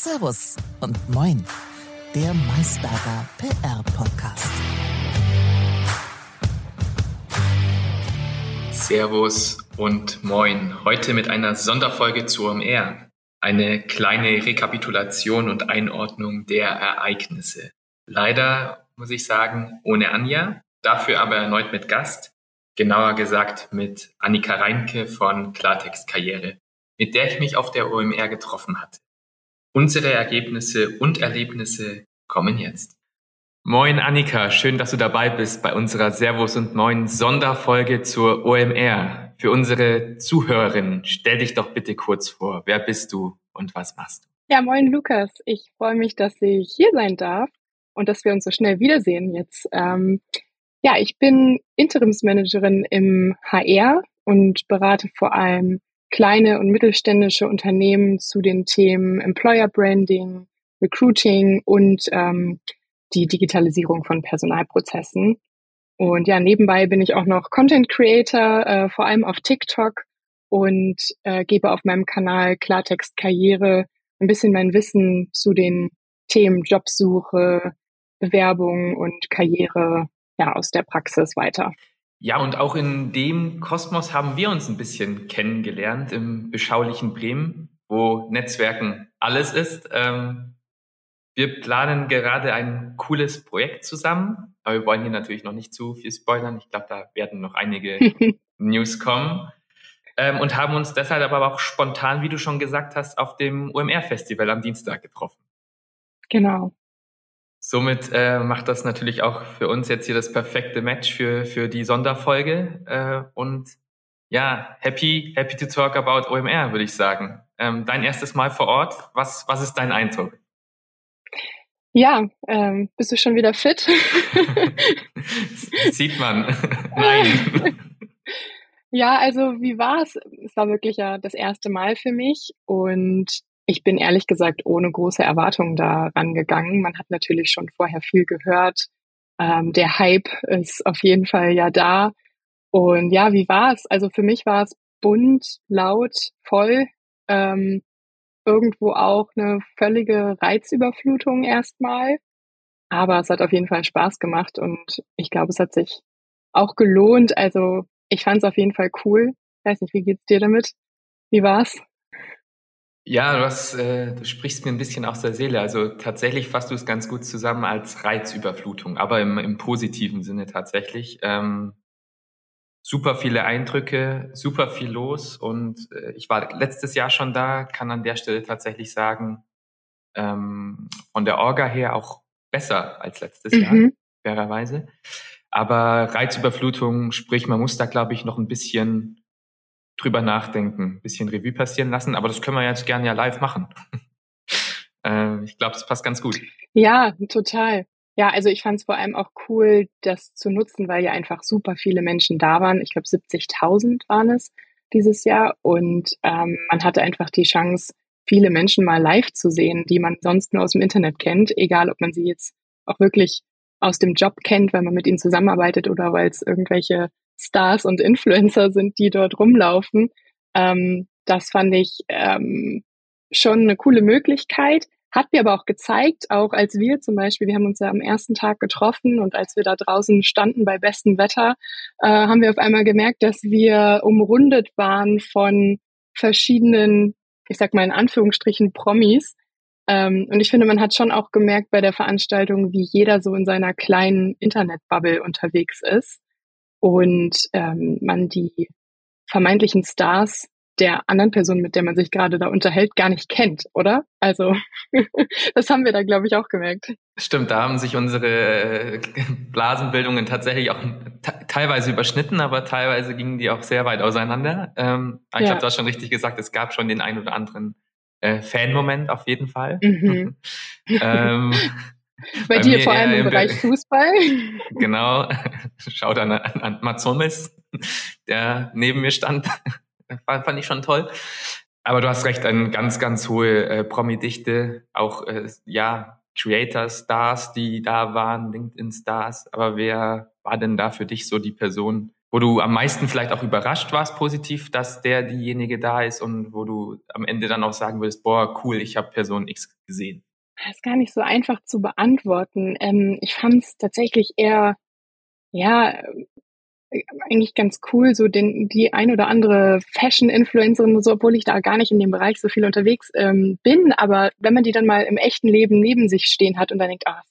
Servus und Moin, der Maisberger PR-Podcast. Servus und Moin. Heute mit einer Sonderfolge zu OMR. Eine kleine Rekapitulation und Einordnung der Ereignisse. Leider muss ich sagen, ohne Anja, dafür aber erneut mit Gast, genauer gesagt mit Annika Reinke von Klartext Karriere, mit der ich mich auf der OMR getroffen hatte. Unsere Ergebnisse und Erlebnisse kommen jetzt. Moin Annika, schön, dass du dabei bist bei unserer Servus und Moin Sonderfolge zur OMR. Für unsere Zuhörerinnen, stell dich doch bitte kurz vor. Wer bist du und was machst du? Ja, moin Lukas. Ich freue mich, dass ich hier sein darf und dass wir uns so schnell wiedersehen jetzt. Ähm, ja, ich bin Interimsmanagerin im HR und berate vor allem kleine und mittelständische Unternehmen zu den Themen Employer Branding, Recruiting und ähm, die Digitalisierung von Personalprozessen. Und ja, nebenbei bin ich auch noch Content Creator, äh, vor allem auf TikTok und äh, gebe auf meinem Kanal Klartext Karriere ein bisschen mein Wissen zu den Themen Jobsuche, Bewerbung und Karriere ja aus der Praxis weiter. Ja, und auch in dem Kosmos haben wir uns ein bisschen kennengelernt im beschaulichen Bremen, wo Netzwerken alles ist. Ähm, wir planen gerade ein cooles Projekt zusammen, aber wir wollen hier natürlich noch nicht zu viel spoilern. Ich glaube, da werden noch einige News kommen. Ähm, und haben uns deshalb aber auch spontan, wie du schon gesagt hast, auf dem UMR-Festival am Dienstag getroffen. Genau. Somit äh, macht das natürlich auch für uns jetzt hier das perfekte Match für, für die Sonderfolge. Äh, und ja, happy, happy to talk about OMR, würde ich sagen. Ähm, dein erstes Mal vor Ort, was, was ist dein Eindruck? Ja, ähm, bist du schon wieder fit? Sieht man. Nein. Ja, also wie war es? Es war wirklich ja das erste Mal für mich und ich bin ehrlich gesagt ohne große Erwartungen da rangegangen. Man hat natürlich schon vorher viel gehört. Ähm, der Hype ist auf jeden Fall ja da. Und ja, wie war es? Also für mich war es bunt, laut, voll. Ähm, irgendwo auch eine völlige Reizüberflutung erstmal. Aber es hat auf jeden Fall Spaß gemacht und ich glaube, es hat sich auch gelohnt. Also ich fand es auf jeden Fall cool. Ich weiß nicht, wie geht's dir damit? Wie war's? Ja, du, hast, äh, du sprichst mir ein bisschen aus der Seele. Also tatsächlich fasst du es ganz gut zusammen als Reizüberflutung, aber im, im positiven Sinne tatsächlich. Ähm, super viele Eindrücke, super viel los und äh, ich war letztes Jahr schon da, kann an der Stelle tatsächlich sagen, ähm, von der Orga her auch besser als letztes mhm. Jahr, fairerweise. Aber Reizüberflutung, sprich, man muss da, glaube ich, noch ein bisschen drüber nachdenken, bisschen Revue passieren lassen. Aber das können wir jetzt gerne ja live machen. äh, ich glaube, das passt ganz gut. Ja, total. Ja, also ich fand es vor allem auch cool, das zu nutzen, weil ja einfach super viele Menschen da waren. Ich glaube, 70.000 waren es dieses Jahr. Und ähm, man hatte einfach die Chance, viele Menschen mal live zu sehen, die man sonst nur aus dem Internet kennt, egal ob man sie jetzt auch wirklich aus dem Job kennt, weil man mit ihnen zusammenarbeitet oder weil es irgendwelche Stars und Influencer sind, die dort rumlaufen. Ähm, das fand ich ähm, schon eine coole Möglichkeit. Hat mir aber auch gezeigt, auch als wir zum Beispiel, wir haben uns ja am ersten Tag getroffen und als wir da draußen standen bei bestem Wetter, äh, haben wir auf einmal gemerkt, dass wir umrundet waren von verschiedenen, ich sag mal in Anführungsstrichen, Promis. Ähm, und ich finde, man hat schon auch gemerkt bei der Veranstaltung, wie jeder so in seiner kleinen Internetbubble unterwegs ist und ähm, man die vermeintlichen Stars der anderen Person, mit der man sich gerade da unterhält, gar nicht kennt, oder? Also das haben wir da, glaube ich, auch gemerkt. Stimmt, da haben sich unsere äh, Blasenbildungen tatsächlich auch teilweise überschnitten, aber teilweise gingen die auch sehr weit auseinander. Ähm, ich ja. glaube, du hast schon richtig gesagt, es gab schon den ein oder anderen äh, Fan-Moment auf jeden Fall. Mhm. ähm, bei, bei dir vor allem im Bereich Fußball. Genau. Schaut an, an Mats Hummels, der neben mir stand. Fand ich schon toll. Aber du hast recht, eine ganz, ganz hohe äh, Promi-Dichte. Auch, äh, ja, Creator-Stars, die da waren, LinkedIn-Stars. Aber wer war denn da für dich so die Person, wo du am meisten vielleicht auch überrascht warst positiv, dass der diejenige da ist und wo du am Ende dann auch sagen würdest, boah, cool, ich habe Person X gesehen? Das ist gar nicht so einfach zu beantworten. Ähm, ich fand es tatsächlich eher, ja, eigentlich ganz cool, so den, die ein oder andere Fashion-Influencerin, so, obwohl ich da gar nicht in dem Bereich so viel unterwegs ähm, bin. Aber wenn man die dann mal im echten Leben neben sich stehen hat und dann denkt, ah,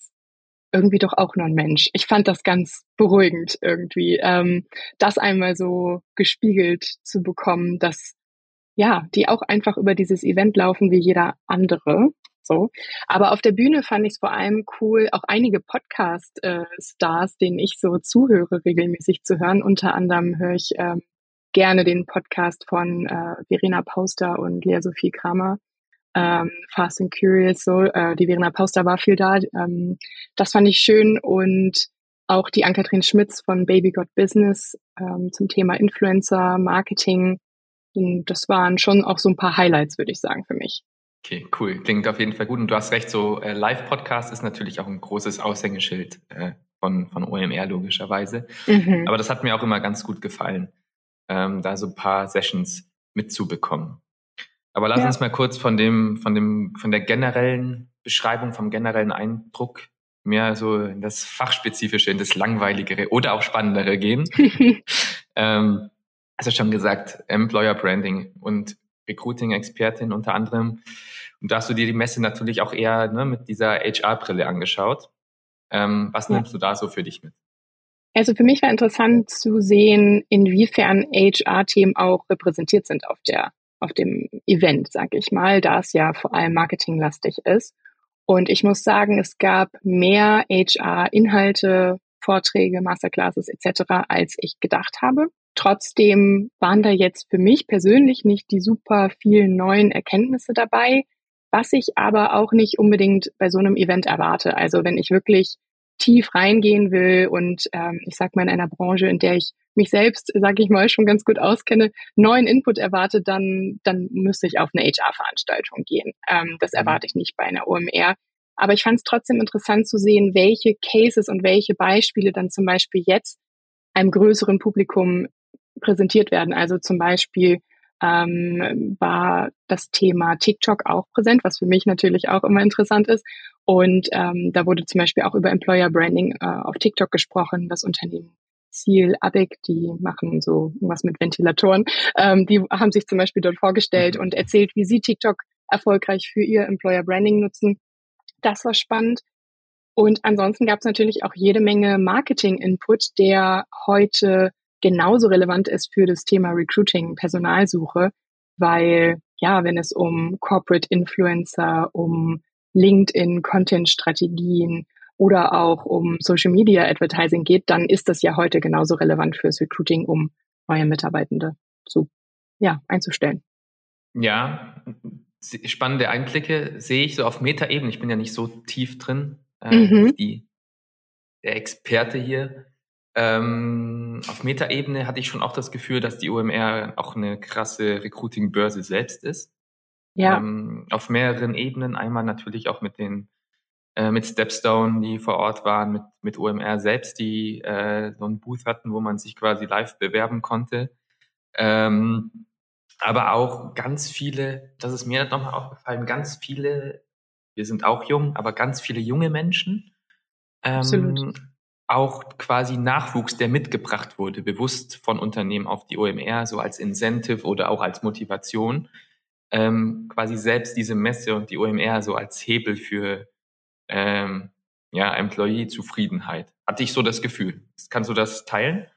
irgendwie doch auch nur ein Mensch. Ich fand das ganz beruhigend irgendwie, ähm, das einmal so gespiegelt zu bekommen, dass ja, die auch einfach über dieses Event laufen wie jeder andere. So. Aber auf der Bühne fand ich es vor allem cool, auch einige Podcast-Stars, äh, denen ich so zuhöre, regelmäßig zu hören. Unter anderem höre ich ähm, gerne den Podcast von äh, Verena Pauster und Lea Sophie Kramer ähm, Fast and Curious, so, äh, die Verena Pauster war viel da. Ähm, das fand ich schön und auch die Ann-Kathrin Schmitz von Baby Got Business ähm, zum Thema Influencer, Marketing. Und das waren schon auch so ein paar Highlights, würde ich sagen, für mich. Okay, cool. Klingt auf jeden Fall gut. Und du hast recht, so äh, Live-Podcast ist natürlich auch ein großes Aushängeschild äh, von, von OMR logischerweise. Mhm. Aber das hat mir auch immer ganz gut gefallen, ähm, da so ein paar Sessions mitzubekommen. Aber lass ja. uns mal kurz von dem, von dem, von der generellen Beschreibung, vom generellen Eindruck mehr so in das Fachspezifische, in das Langweiligere oder auch Spannendere gehen. ähm, also schon gesagt, Employer Branding und Recruiting-Expertin unter anderem. Und da hast du dir die Messe natürlich auch eher ne, mit dieser HR-Brille angeschaut. Ähm, was ja. nimmst du da so für dich mit? Also für mich war interessant zu sehen, inwiefern HR-Themen auch repräsentiert sind auf der auf dem Event, sag ich mal, da es ja vor allem marketinglastig ist. Und ich muss sagen, es gab mehr HR-Inhalte, Vorträge, Masterclasses etc., als ich gedacht habe. Trotzdem waren da jetzt für mich persönlich nicht die super vielen neuen Erkenntnisse dabei, was ich aber auch nicht unbedingt bei so einem Event erwarte. Also wenn ich wirklich tief reingehen will und ähm, ich sag mal in einer Branche, in der ich mich selbst, sage ich mal, schon ganz gut auskenne, neuen Input erwarte, dann, dann müsste ich auf eine HR-Veranstaltung gehen. Ähm, das mhm. erwarte ich nicht bei einer OMR. Aber ich fand es trotzdem interessant zu sehen, welche Cases und welche Beispiele dann zum Beispiel jetzt einem größeren Publikum präsentiert werden. Also zum Beispiel ähm, war das Thema TikTok auch präsent, was für mich natürlich auch immer interessant ist. Und ähm, da wurde zum Beispiel auch über Employer Branding äh, auf TikTok gesprochen. Das Unternehmen Ziel ABEC, die machen so was mit Ventilatoren. Ähm, die haben sich zum Beispiel dort vorgestellt mhm. und erzählt, wie sie TikTok erfolgreich für ihr Employer Branding nutzen. Das war spannend. Und ansonsten gab es natürlich auch jede Menge Marketing-Input, der heute genauso relevant ist für das Thema Recruiting, Personalsuche, weil ja, wenn es um Corporate Influencer, um LinkedIn, Content-Strategien, oder auch um Social Media Advertising geht, dann ist das ja heute genauso relevant fürs Recruiting, um neue Mitarbeitende zu, ja, einzustellen. Ja, spannende Einblicke sehe ich so auf Metaebene. Ich bin ja nicht so tief drin, äh, mhm. die, der Experte hier. Ähm, auf Metaebene hatte ich schon auch das Gefühl, dass die OMR auch eine krasse Recruiting-Börse selbst ist. Ja. Ähm, auf mehreren Ebenen. Einmal natürlich auch mit den äh, mit Stepstone, die vor Ort waren, mit, mit OMR selbst, die äh, so ein Booth hatten, wo man sich quasi live bewerben konnte. Ähm, aber auch ganz viele, das ist mir nochmal aufgefallen, ganz viele, wir sind auch jung, aber ganz viele junge Menschen. Ähm, Absolut. Auch quasi Nachwuchs, der mitgebracht wurde, bewusst von Unternehmen auf die OMR, so als Incentive oder auch als Motivation, ähm, quasi selbst diese Messe und die OMR so als Hebel für ähm, ja, Employee-Zufriedenheit. Hatte ich so das Gefühl. Kannst du das teilen?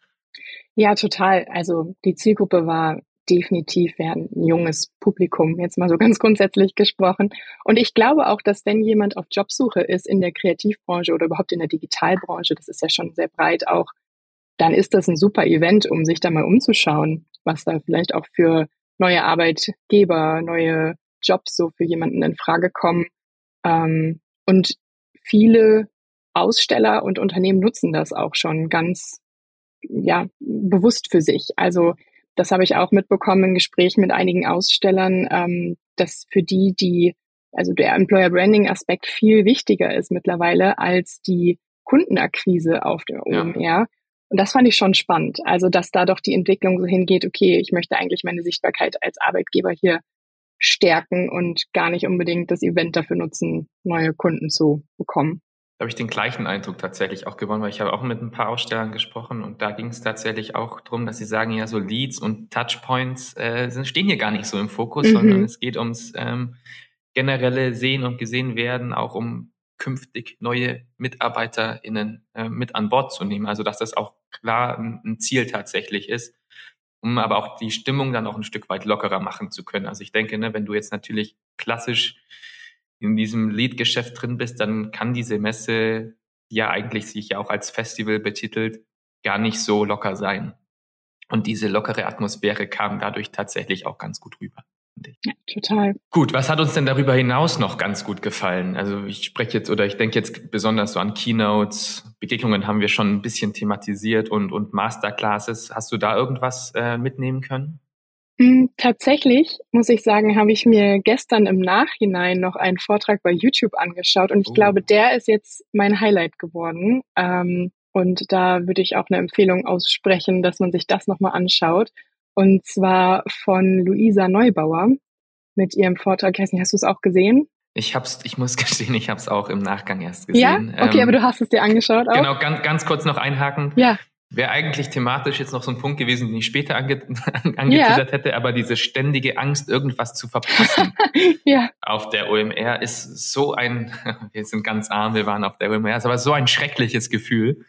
Ja, total. Also die Zielgruppe war definitiv ein junges Publikum, jetzt mal so ganz grundsätzlich gesprochen. Und ich glaube auch, dass wenn jemand auf Jobsuche ist in der Kreativbranche oder überhaupt in der Digitalbranche, das ist ja schon sehr breit auch, dann ist das ein super Event, um sich da mal umzuschauen, was da vielleicht auch für neue Arbeitgeber, neue Jobs so für jemanden in Frage kommen. Ähm, und viele Aussteller und Unternehmen nutzen das auch schon ganz ja, bewusst für sich. Also das habe ich auch mitbekommen in Gesprächen mit einigen Ausstellern, ähm, dass für die die, also der Employer Branding Aspekt viel wichtiger ist mittlerweile als die Kundenakquise auf der OMR. Ja. Und das fand ich schon spannend. Also, dass da doch die Entwicklung so hingeht, okay, ich möchte eigentlich meine Sichtbarkeit als Arbeitgeber hier stärken und gar nicht unbedingt das Event dafür nutzen, neue Kunden zu bekommen. Habe ich den gleichen Eindruck tatsächlich auch gewonnen, weil ich habe auch mit ein paar Ausstellern gesprochen und da ging es tatsächlich auch darum, dass sie sagen, ja, so Leads und Touchpoints äh, sind, stehen hier gar nicht so im Fokus, mhm. sondern es geht ums ähm, generelle Sehen und gesehen werden, auch um künftig neue MitarbeiterInnen äh, mit an Bord zu nehmen. Also dass das auch klar ein, ein Ziel tatsächlich ist um aber auch die Stimmung dann auch ein Stück weit lockerer machen zu können. Also ich denke, ne, wenn du jetzt natürlich klassisch in diesem Lead-Geschäft drin bist, dann kann diese Messe, die ja eigentlich sich ja auch als Festival betitelt, gar nicht so locker sein. Und diese lockere Atmosphäre kam dadurch tatsächlich auch ganz gut rüber. Ja, total. Gut, was hat uns denn darüber hinaus noch ganz gut gefallen? Also ich spreche jetzt oder ich denke jetzt besonders so an Keynotes, Begegnungen haben wir schon ein bisschen thematisiert und, und Masterclasses. Hast du da irgendwas äh, mitnehmen können? Hm, tatsächlich, muss ich sagen, habe ich mir gestern im Nachhinein noch einen Vortrag bei YouTube angeschaut und ich oh. glaube, der ist jetzt mein Highlight geworden. Ähm, und da würde ich auch eine Empfehlung aussprechen, dass man sich das nochmal anschaut. Und zwar von Luisa Neubauer mit ihrem Vortrag. Ich weiß nicht, hast du es auch gesehen? Ich hab's, ich muss gestehen, ich habe es auch im Nachgang erst gesehen. Ja, okay, ähm, aber du hast es dir angeschaut auch. Genau, ganz, ganz kurz noch einhaken. Ja wäre eigentlich thematisch jetzt noch so ein Punkt gewesen, den ich später ange angeteasert ja. hätte, aber diese ständige Angst, irgendwas zu verpassen ja. auf der OMR ist so ein, wir sind ganz arm, wir waren auf der OMR, ist aber so ein schreckliches Gefühl,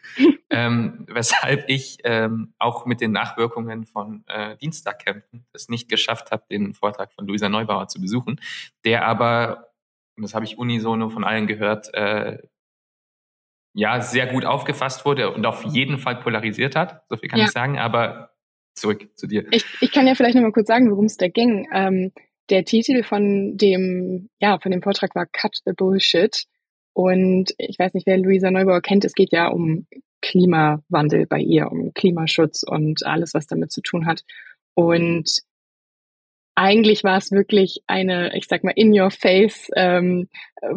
ähm, weshalb ich ähm, auch mit den Nachwirkungen von äh, Dienstagkämpfen es nicht geschafft habe, den Vortrag von Luisa Neubauer zu besuchen, der aber, und das habe ich unisono von allen gehört, äh, ja sehr gut aufgefasst wurde und auf jeden Fall polarisiert hat. So viel kann ja. ich sagen. Aber zurück zu dir. Ich, ich kann ja vielleicht noch mal kurz sagen, worum es da ging. Ähm, der Titel von dem, ja, von dem Vortrag war Cut the Bullshit. Und ich weiß nicht, wer Luisa Neubauer kennt. Es geht ja um Klimawandel bei ihr, um Klimaschutz und alles, was damit zu tun hat. Und eigentlich war es wirklich eine, ich sag mal, in-your-face ähm,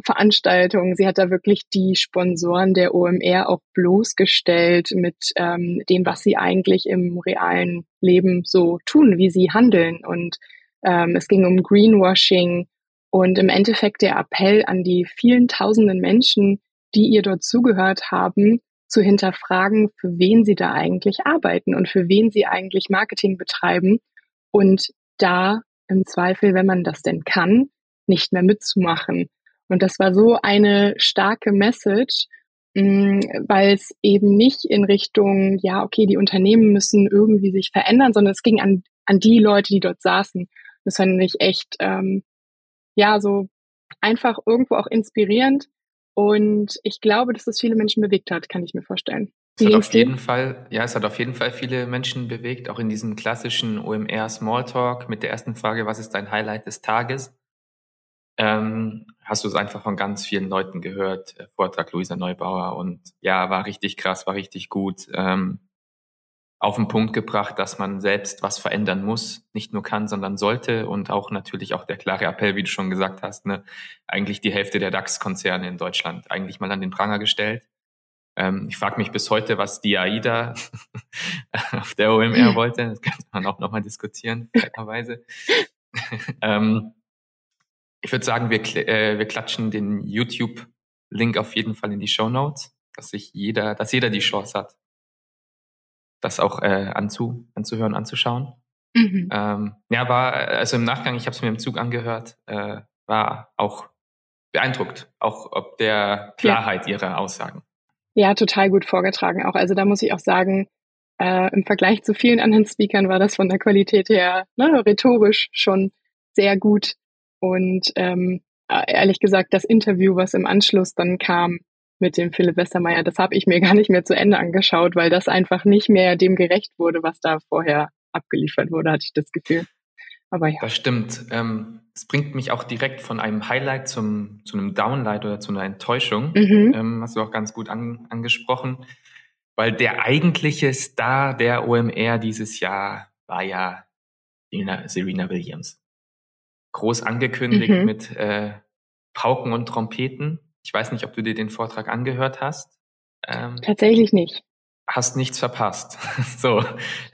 Veranstaltung. Sie hat da wirklich die Sponsoren der OMR auch bloßgestellt mit ähm, dem, was sie eigentlich im realen Leben so tun, wie sie handeln. Und ähm, es ging um Greenwashing und im Endeffekt der Appell an die vielen tausenden Menschen, die ihr dort zugehört haben, zu hinterfragen, für wen sie da eigentlich arbeiten und für wen sie eigentlich Marketing betreiben und da im Zweifel, wenn man das denn kann, nicht mehr mitzumachen. Und das war so eine starke Message, mm, weil es eben nicht in Richtung, ja, okay, die Unternehmen müssen irgendwie sich verändern, sondern es ging an, an die Leute, die dort saßen. Das fand ich echt, ähm, ja, so einfach irgendwo auch inspirierend. Und ich glaube, dass das viele Menschen bewegt hat, kann ich mir vorstellen. Es hat auf jeden Fall, ja, es hat auf jeden Fall viele Menschen bewegt, auch in diesem klassischen OMR Smalltalk mit der ersten Frage, was ist dein Highlight des Tages? Ähm, hast du es einfach von ganz vielen Leuten gehört, Vortrag Luisa Neubauer und ja, war richtig krass, war richtig gut. Ähm, auf den Punkt gebracht, dass man selbst was verändern muss, nicht nur kann, sondern sollte und auch natürlich auch der klare Appell, wie du schon gesagt hast, ne, eigentlich die Hälfte der DAX-Konzerne in Deutschland eigentlich mal an den Pranger gestellt ähm, ich frage mich bis heute, was die AIDA auf der OMR hm. wollte. Das könnte man auch nochmal diskutieren, fairerweise. ähm, ich würde sagen, wir, äh, wir klatschen den YouTube-Link auf jeden Fall in die Show Notes, dass sich jeder, dass jeder die Chance hat, das auch äh, anzu, anzuhören, anzuschauen. Mhm. Ähm, ja, war also im Nachgang, ich habe es mir im Zug angehört, äh, war auch beeindruckt, auch ob der Klarheit ja. ihrer Aussagen. Ja, total gut vorgetragen auch. Also da muss ich auch sagen, äh, im Vergleich zu vielen anderen Speakern war das von der Qualität her ne, rhetorisch schon sehr gut. Und ähm, äh, ehrlich gesagt, das Interview, was im Anschluss dann kam mit dem Philipp Westermeier, das habe ich mir gar nicht mehr zu Ende angeschaut, weil das einfach nicht mehr dem gerecht wurde, was da vorher abgeliefert wurde, hatte ich das Gefühl. Aber ja. Das stimmt. Ähm, es bringt mich auch direkt von einem Highlight zum, zu einem Downlight oder zu einer Enttäuschung. Mhm. Ähm, hast du auch ganz gut an, angesprochen. Weil der eigentliche Star der OMR dieses Jahr war ja Serena Williams. Groß angekündigt mhm. mit äh, Pauken und Trompeten. Ich weiß nicht, ob du dir den Vortrag angehört hast. Ähm, Tatsächlich nicht. Hast nichts verpasst. so.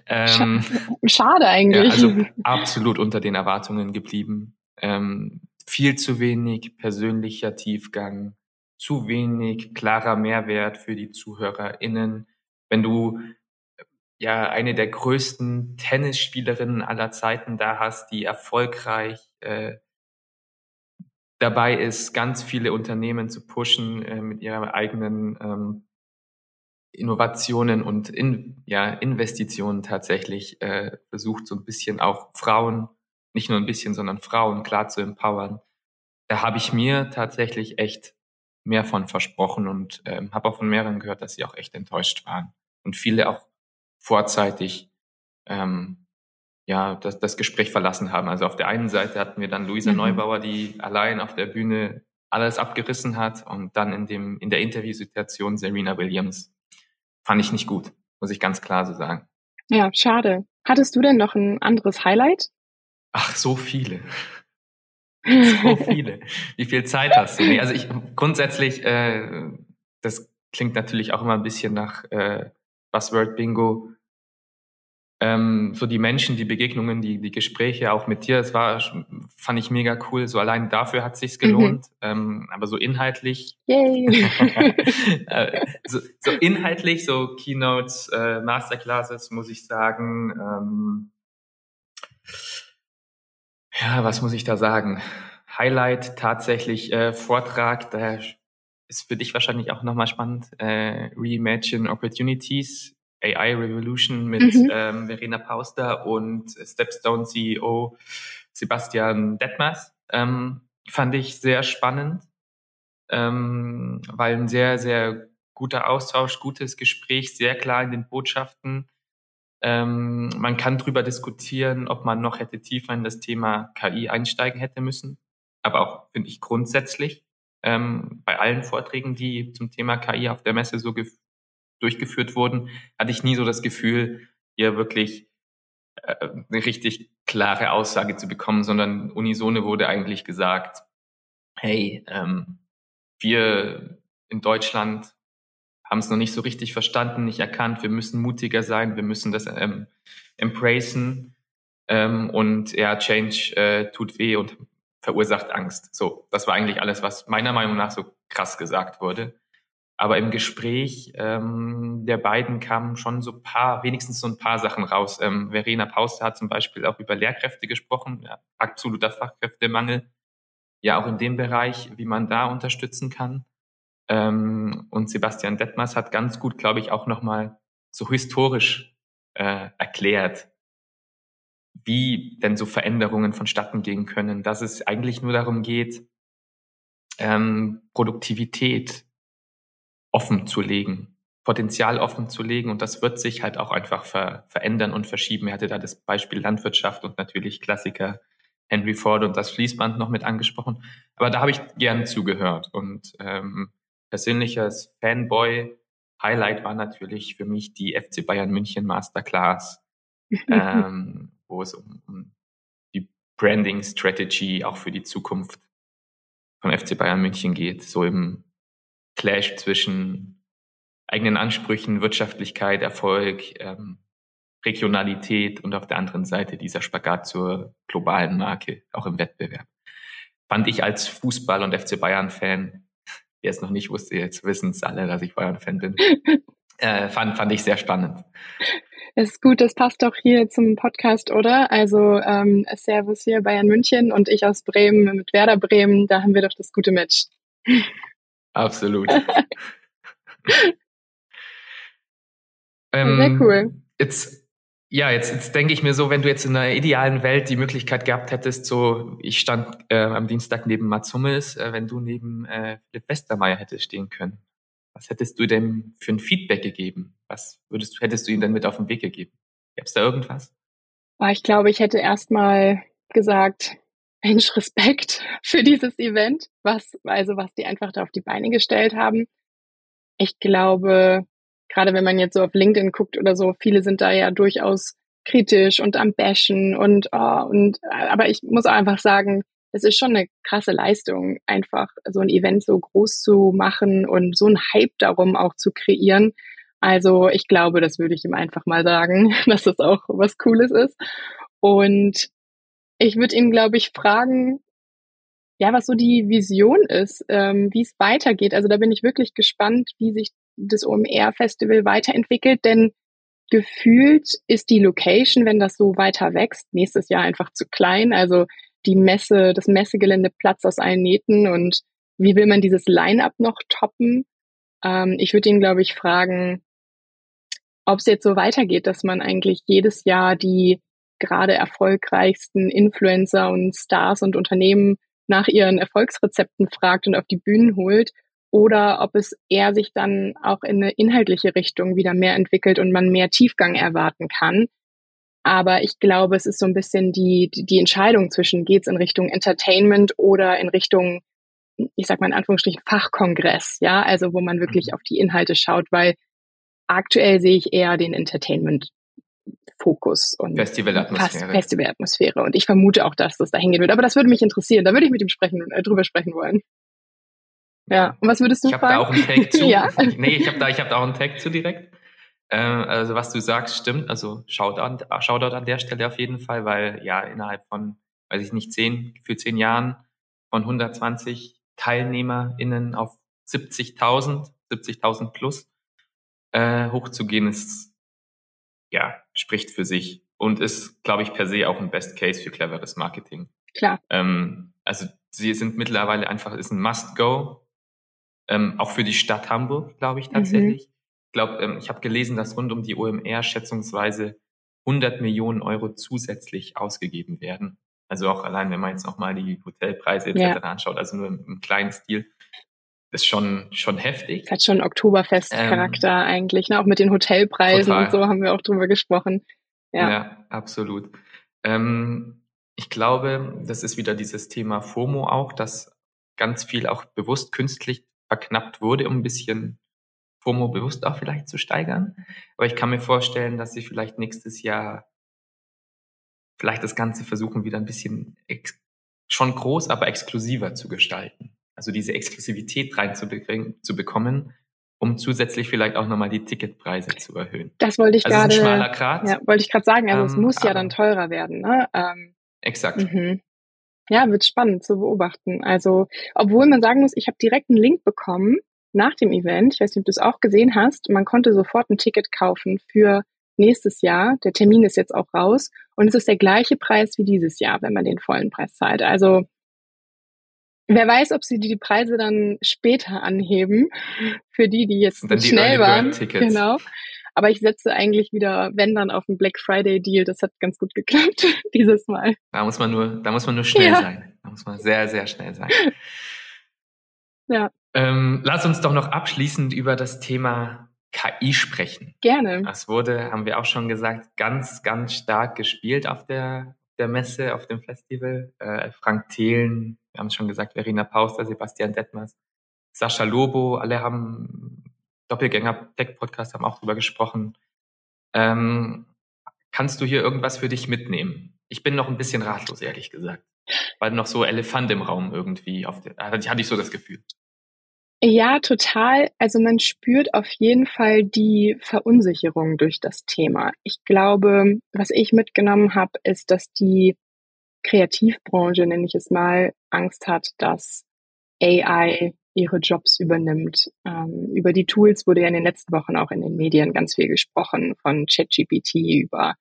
Ähm, Schade eigentlich. Ja, also absolut unter den Erwartungen geblieben. Ähm, viel zu wenig persönlicher Tiefgang, zu wenig klarer Mehrwert für die ZuhörerInnen. Wenn du ja eine der größten Tennisspielerinnen aller Zeiten da hast, die erfolgreich äh, dabei ist, ganz viele Unternehmen zu pushen äh, mit ihren eigenen ähm, Innovationen und in, ja, Investitionen tatsächlich äh, versucht, so ein bisschen auch Frauen, nicht nur ein bisschen, sondern Frauen klar zu empowern. Da habe ich mir tatsächlich echt mehr von versprochen und ähm, habe auch von mehreren gehört, dass sie auch echt enttäuscht waren und viele auch vorzeitig ähm, ja das, das Gespräch verlassen haben. Also auf der einen Seite hatten wir dann Luisa mhm. Neubauer, die allein auf der Bühne alles abgerissen hat und dann in dem in der Interviewsituation Serena Williams fand ich nicht gut, muss ich ganz klar so sagen. Ja, schade. Hattest du denn noch ein anderes Highlight? Ach, so viele. so viele. Wie viel Zeit hast du? Nee, also ich grundsätzlich, äh, das klingt natürlich auch immer ein bisschen nach äh, Buzzword Bingo. Ähm, so die Menschen, die Begegnungen, die, die Gespräche auch mit dir, das war, fand ich mega cool. So allein dafür hat sich's gelohnt. Mhm. Ähm, aber so inhaltlich, äh, so, so, inhaltlich, so Keynotes, äh, Masterclasses, muss ich sagen. Ähm, ja, was muss ich da sagen? Highlight tatsächlich äh, Vortrag, da ist für dich wahrscheinlich auch nochmal spannend. Äh, Reimagine Opportunities, AI Revolution mit mhm. ähm, Verena Pauster und Stepstone CEO Sebastian Detmers. Ähm, fand ich sehr spannend, ähm, weil ein sehr, sehr guter Austausch, gutes Gespräch, sehr klar in den Botschaften. Ähm, man kann darüber diskutieren, ob man noch hätte tiefer in das Thema KI einsteigen hätte müssen. Aber auch, finde ich, grundsätzlich ähm, bei allen Vorträgen, die zum Thema KI auf der Messe so durchgeführt wurden, hatte ich nie so das Gefühl, hier wirklich äh, eine richtig klare Aussage zu bekommen, sondern unisone wurde eigentlich gesagt, hey, ähm, wir in Deutschland haben es noch nicht so richtig verstanden, nicht erkannt, wir müssen mutiger sein, wir müssen das ähm, embracen ähm, und ja, Change äh, tut weh und verursacht Angst. So, das war eigentlich alles, was meiner Meinung nach so krass gesagt wurde. Aber im Gespräch ähm, der beiden kamen schon so paar, wenigstens so ein paar Sachen raus. Ähm, Verena Pauster hat zum Beispiel auch über Lehrkräfte gesprochen, ja, absoluter Fachkräftemangel. Ja, auch in dem Bereich, wie man da unterstützen kann. Ähm, und Sebastian Detmers hat ganz gut, glaube ich, auch nochmal so historisch äh, erklärt, wie denn so Veränderungen vonstatten gehen können, dass es eigentlich nur darum geht, ähm, Produktivität offen zu legen, Potenzial offen zu legen und das wird sich halt auch einfach ver verändern und verschieben. Er hatte da das Beispiel Landwirtschaft und natürlich Klassiker Henry Ford und das Fließband noch mit angesprochen. Aber da habe ich gern zugehört und ähm, persönliches Fanboy-Highlight war natürlich für mich die FC Bayern München Masterclass, ähm, wo es um, um die Branding Strategy auch für die Zukunft vom FC Bayern München geht, so im Clash zwischen eigenen Ansprüchen, Wirtschaftlichkeit, Erfolg, ähm, Regionalität und auf der anderen Seite dieser Spagat zur globalen Marke, auch im Wettbewerb. Fand ich als Fußball- und FC Bayern-Fan, wer es noch nicht wusste, jetzt wissen es alle, dass ich Bayern-Fan bin, äh, fand, fand ich sehr spannend. Das ist gut, das passt doch hier zum Podcast, oder? Also ähm, Servus hier Bayern München und ich aus Bremen mit Werder Bremen, da haben wir doch das gute Match. Absolut. ähm, Sehr cool. Jetzt, ja, jetzt, jetzt denke ich mir so, wenn du jetzt in einer idealen Welt die Möglichkeit gehabt hättest, so, ich stand äh, am Dienstag neben Mats Hummels, äh, wenn du neben äh, Philipp Westermeier hättest stehen können, was hättest du denn für ein Feedback gegeben? Was würdest du, hättest du ihm denn mit auf den Weg gegeben? Gäbe da irgendwas? Ich glaube, ich hätte erstmal gesagt, Mensch, Respekt für dieses Event, was, also was die einfach da auf die Beine gestellt haben. Ich glaube, gerade wenn man jetzt so auf LinkedIn guckt oder so, viele sind da ja durchaus kritisch und am Bashen und, oh, und, aber ich muss auch einfach sagen, es ist schon eine krasse Leistung, einfach so ein Event so groß zu machen und so ein Hype darum auch zu kreieren. Also ich glaube, das würde ich ihm einfach mal sagen, dass das auch was Cooles ist. Und ich würde ihn, glaube ich, fragen, ja, was so die Vision ist, ähm, wie es weitergeht. Also da bin ich wirklich gespannt, wie sich das OMR-Festival weiterentwickelt, denn gefühlt ist die Location, wenn das so weiter wächst, nächstes Jahr einfach zu klein. Also die Messe, das Messegelände platzt aus allen Nähten und wie will man dieses Line-up noch toppen? Ähm, ich würde ihn, glaube ich, fragen, ob es jetzt so weitergeht, dass man eigentlich jedes Jahr die gerade erfolgreichsten Influencer und Stars und Unternehmen nach ihren Erfolgsrezepten fragt und auf die Bühnen holt oder ob es eher sich dann auch in eine inhaltliche Richtung wieder mehr entwickelt und man mehr Tiefgang erwarten kann. Aber ich glaube, es ist so ein bisschen die, die Entscheidung zwischen, geht's in Richtung Entertainment oder in Richtung, ich sag mal in Anführungsstrichen, Fachkongress, ja, also wo man wirklich mhm. auf die Inhalte schaut, weil aktuell sehe ich eher den Entertainment Fokus und Festivalatmosphäre. Festivalatmosphäre. Und ich vermute auch, dass das dahin gehen wird. Aber das würde mich interessieren. Da würde ich mit ihm sprechen, äh, drüber sprechen wollen. Ja. Und was würdest du ich fragen? Ich habe da auch einen Tag zu. ja. Nee, ich habe da, ich habe da auch einen Tag zu direkt. Äh, also was du sagst, stimmt. Also Shoutout, Shoutout an der Stelle auf jeden Fall, weil ja innerhalb von, weiß ich nicht, zehn, für zehn Jahren von 120 TeilnehmerInnen auf 70.000, 70.000 plus äh, hochzugehen, ist ja, spricht für sich und ist, glaube ich, per se auch ein Best Case für cleveres Marketing. Klar. Ähm, also sie sind mittlerweile einfach, ist ein Must-Go, ähm, auch für die Stadt Hamburg, glaube ich tatsächlich. Mhm. Ich glaube, ähm, ich habe gelesen, dass rund um die OMR schätzungsweise 100 Millionen Euro zusätzlich ausgegeben werden. Also auch allein, wenn man jetzt nochmal die Hotelpreise etc. Ja. anschaut, also nur im, im kleinen Stil ist schon, schon heftig. Es hat schon Oktoberfest-Charakter ähm, eigentlich, ne? auch mit den Hotelpreisen total. und so haben wir auch drüber gesprochen. Ja, ja absolut. Ähm, ich glaube, das ist wieder dieses Thema FOMO auch, dass ganz viel auch bewusst künstlich verknappt wurde, um ein bisschen FOMO bewusst auch vielleicht zu steigern. Aber ich kann mir vorstellen, dass sie vielleicht nächstes Jahr vielleicht das Ganze versuchen, wieder ein bisschen schon groß, aber exklusiver zu gestalten also diese Exklusivität reinzubringen, zu bekommen, um zusätzlich vielleicht auch nochmal die Ticketpreise zu erhöhen. Das wollte ich also gerade. Ein schmaler Grat. Ja, wollte ich gerade sagen. Also ähm, es muss ja dann teurer werden. Ne? Ähm, exakt. Mhm. Ja, wird spannend zu beobachten. Also, obwohl man sagen muss, ich habe direkt einen Link bekommen nach dem Event. Ich weiß nicht, ob du es auch gesehen hast. Man konnte sofort ein Ticket kaufen für nächstes Jahr. Der Termin ist jetzt auch raus und es ist der gleiche Preis wie dieses Jahr, wenn man den vollen Preis zahlt. Also Wer weiß, ob sie die Preise dann später anheben, für die, die jetzt die schnell waren. Genau. Aber ich setze eigentlich wieder, wenn dann, auf den Black Friday Deal. Das hat ganz gut geklappt dieses Mal. Da muss man nur, da muss man nur schnell ja. sein. Da muss man sehr, sehr schnell sein. Ja. Ähm, lass uns doch noch abschließend über das Thema KI sprechen. Gerne. Das wurde, haben wir auch schon gesagt, ganz, ganz stark gespielt auf der, der Messe, auf dem Festival. Äh, Frank Thelen wir haben es schon gesagt, Verena Pauster, Sebastian Detmers, Sascha Lobo, alle haben Doppelgänger Tech Podcast haben auch drüber gesprochen. Ähm, kannst du hier irgendwas für dich mitnehmen? Ich bin noch ein bisschen ratlos, ehrlich gesagt. Weil noch so Elefant im Raum irgendwie auf der, hatte ich so das Gefühl. Ja, total. Also man spürt auf jeden Fall die Verunsicherung durch das Thema. Ich glaube, was ich mitgenommen habe, ist, dass die Kreativbranche, nenne ich es mal, Angst hat, dass AI ihre Jobs übernimmt. Ähm, über die Tools wurde ja in den letzten Wochen auch in den Medien ganz viel gesprochen, von ChatGPT über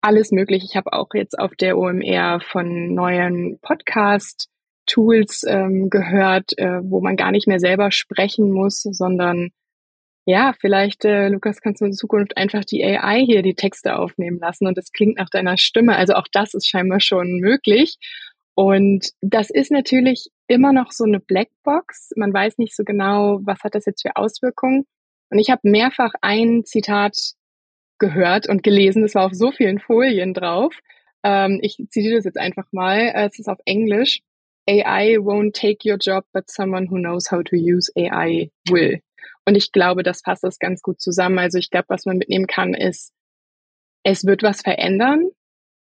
alles mögliche. Ich habe auch jetzt auf der OMR von neuen Podcast-Tools ähm, gehört, äh, wo man gar nicht mehr selber sprechen muss, sondern ja, vielleicht, äh, Lukas, kannst du in Zukunft einfach die AI hier die Texte aufnehmen lassen und es klingt nach deiner Stimme. Also auch das ist scheinbar schon möglich. Und das ist natürlich immer noch so eine Blackbox. Man weiß nicht so genau, was hat das jetzt für Auswirkungen. Und ich habe mehrfach ein Zitat gehört und gelesen. Es war auf so vielen Folien drauf. Ähm, ich zitiere das jetzt einfach mal. Es ist auf Englisch. AI won't take your job, but someone who knows how to use AI will. Und ich glaube, das passt das ganz gut zusammen. Also ich glaube, was man mitnehmen kann, ist, es wird was verändern.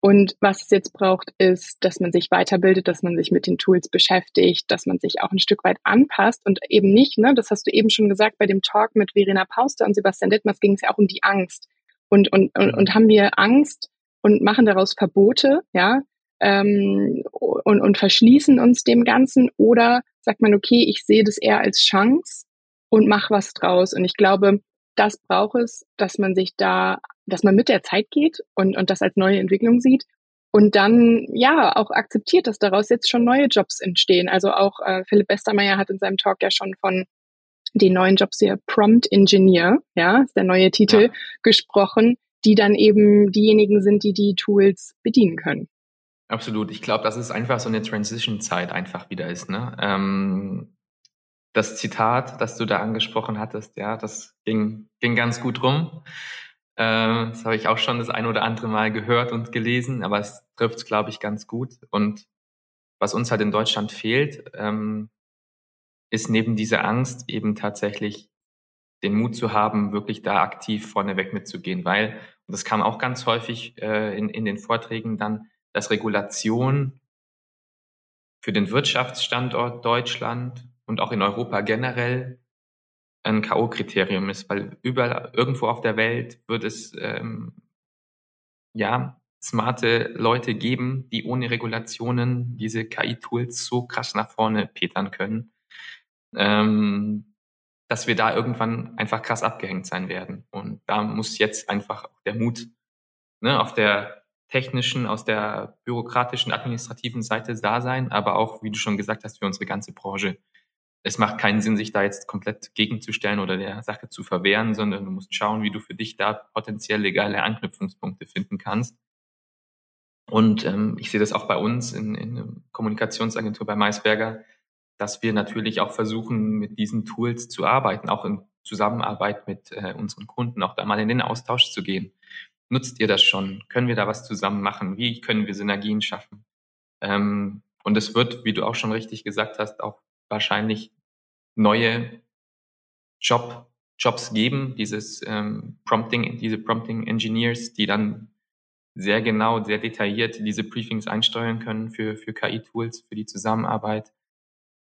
Und was es jetzt braucht, ist, dass man sich weiterbildet, dass man sich mit den Tools beschäftigt, dass man sich auch ein Stück weit anpasst und eben nicht, ne, das hast du eben schon gesagt, bei dem Talk mit Verena Pauster und Sebastian Dittmers ging es ja auch um die Angst. Und, und, und, und haben wir Angst und machen daraus Verbote, ja, ähm, und, und verschließen uns dem Ganzen oder sagt man, okay, ich sehe das eher als Chance und mach was draus. Und ich glaube, das braucht es, dass man sich da, dass man mit der Zeit geht und, und das als neue Entwicklung sieht und dann ja auch akzeptiert, dass daraus jetzt schon neue Jobs entstehen. Also auch äh, Philipp Westermeier hat in seinem Talk ja schon von den neuen Jobs hier Prompt Engineer, ja, ist der neue Titel, ja. gesprochen, die dann eben diejenigen sind, die die Tools bedienen können. Absolut. Ich glaube, dass es einfach so eine Transition-Zeit einfach wieder ist. Ne? Ähm, das Zitat, das du da angesprochen hattest, ja, das ging, ging ganz gut rum. Äh, das habe ich auch schon das ein oder andere Mal gehört und gelesen, aber es trifft, glaube ich, ganz gut. Und was uns halt in Deutschland fehlt, ähm, ist neben dieser Angst eben tatsächlich den Mut zu haben, wirklich da aktiv vorneweg mitzugehen, weil, und das kam auch ganz häufig äh, in, in den Vorträgen dann, dass Regulation für den Wirtschaftsstandort Deutschland und auch in Europa generell ein K.O.-Kriterium ist, weil überall irgendwo auf der Welt wird es ähm, ja smarte Leute geben, die ohne Regulationen diese KI-Tools so krass nach vorne petern können, ähm, dass wir da irgendwann einfach krass abgehängt sein werden. Und da muss jetzt einfach der Mut ne, auf der technischen, aus der bürokratischen, administrativen Seite da sein, aber auch, wie du schon gesagt hast, für unsere ganze Branche. Es macht keinen Sinn, sich da jetzt komplett gegenzustellen oder der Sache zu verwehren, sondern du musst schauen, wie du für dich da potenziell legale Anknüpfungspunkte finden kannst. Und ähm, ich sehe das auch bei uns in, in der Kommunikationsagentur bei Maisberger, dass wir natürlich auch versuchen, mit diesen Tools zu arbeiten, auch in Zusammenarbeit mit äh, unseren Kunden, auch da mal in den Austausch zu gehen Nutzt ihr das schon? Können wir da was zusammen machen? Wie können wir Synergien schaffen? Ähm, und es wird, wie du auch schon richtig gesagt hast, auch wahrscheinlich neue Job, Jobs geben, dieses ähm, Prompting, diese Prompting Engineers, die dann sehr genau, sehr detailliert diese Briefings einsteuern können für, für KI-Tools, für die Zusammenarbeit.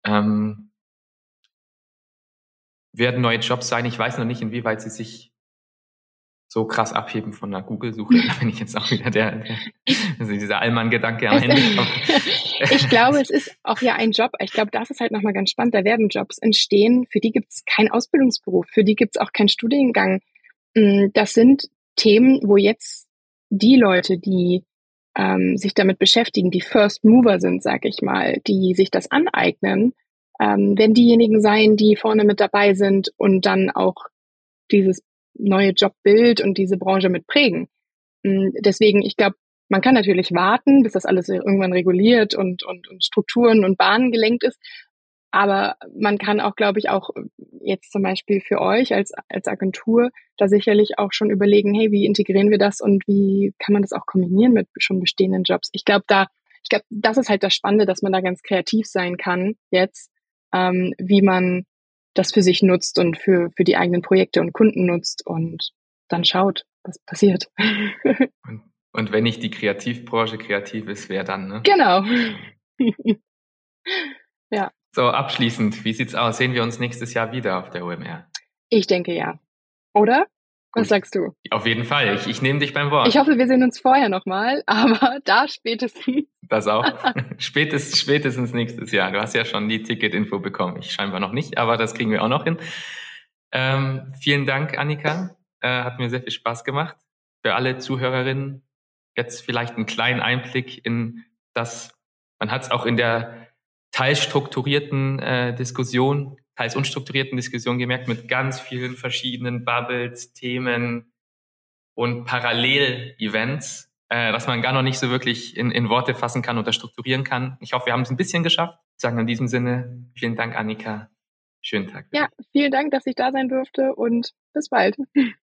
Ähm, werden neue Jobs sein. Ich weiß noch nicht, inwieweit sie sich so krass abheben von der Google-Suche. Da bin ich jetzt auch wieder der, der also dieser Allmann-Gedanke am Ende. ich glaube, es ist auch ja ein Job. Ich glaube, das ist halt nochmal ganz spannend. Da werden Jobs entstehen, für die gibt es keinen Ausbildungsberuf, für die gibt es auch keinen Studiengang. Mm, das sind Themen, wo jetzt die Leute, die ähm, sich damit beschäftigen, die First Mover sind, sag ich mal, die sich das aneignen, ähm, werden diejenigen sein, die vorne mit dabei sind und dann auch dieses neue Jobbild und diese Branche mit prägen. Mm, deswegen, ich glaube, man kann natürlich warten, bis das alles irgendwann reguliert und, und, und Strukturen und Bahnen gelenkt ist. Aber man kann auch, glaube ich, auch jetzt zum Beispiel für euch als, als Agentur da sicherlich auch schon überlegen, hey, wie integrieren wir das und wie kann man das auch kombinieren mit schon bestehenden Jobs? Ich glaube, da, ich glaube, das ist halt das Spannende, dass man da ganz kreativ sein kann jetzt, ähm, wie man das für sich nutzt und für, für die eigenen Projekte und Kunden nutzt und dann schaut, was passiert. und, und wenn nicht die Kreativbranche kreativ ist, wer dann, ne? Genau. ja. So, abschließend, wie sieht's aus? Sehen wir uns nächstes Jahr wieder auf der OMR? Ich denke ja. Oder? Was Gut. sagst du? Auf jeden Fall. Ich, ich nehme dich beim Wort. Ich hoffe, wir sehen uns vorher nochmal, aber da spätestens. Das auch. spätestens, spätestens nächstes Jahr. Du hast ja schon die Ticketinfo bekommen. Ich scheinbar noch nicht, aber das kriegen wir auch noch hin. Ähm, vielen Dank, Annika. Äh, hat mir sehr viel Spaß gemacht. Für alle Zuhörerinnen jetzt vielleicht einen kleinen Einblick in das, man hat es auch in der teilstrukturierten äh, Diskussion teils unstrukturierten Diskussion gemerkt mit ganz vielen verschiedenen Bubbles, Themen und Parallel-Events, äh, dass man gar noch nicht so wirklich in, in Worte fassen kann oder strukturieren kann. Ich hoffe, wir haben es ein bisschen geschafft. Ich sage in diesem Sinne, vielen Dank, Annika. Schönen Tag. Ja, vielen Dank, dass ich da sein durfte und bis bald.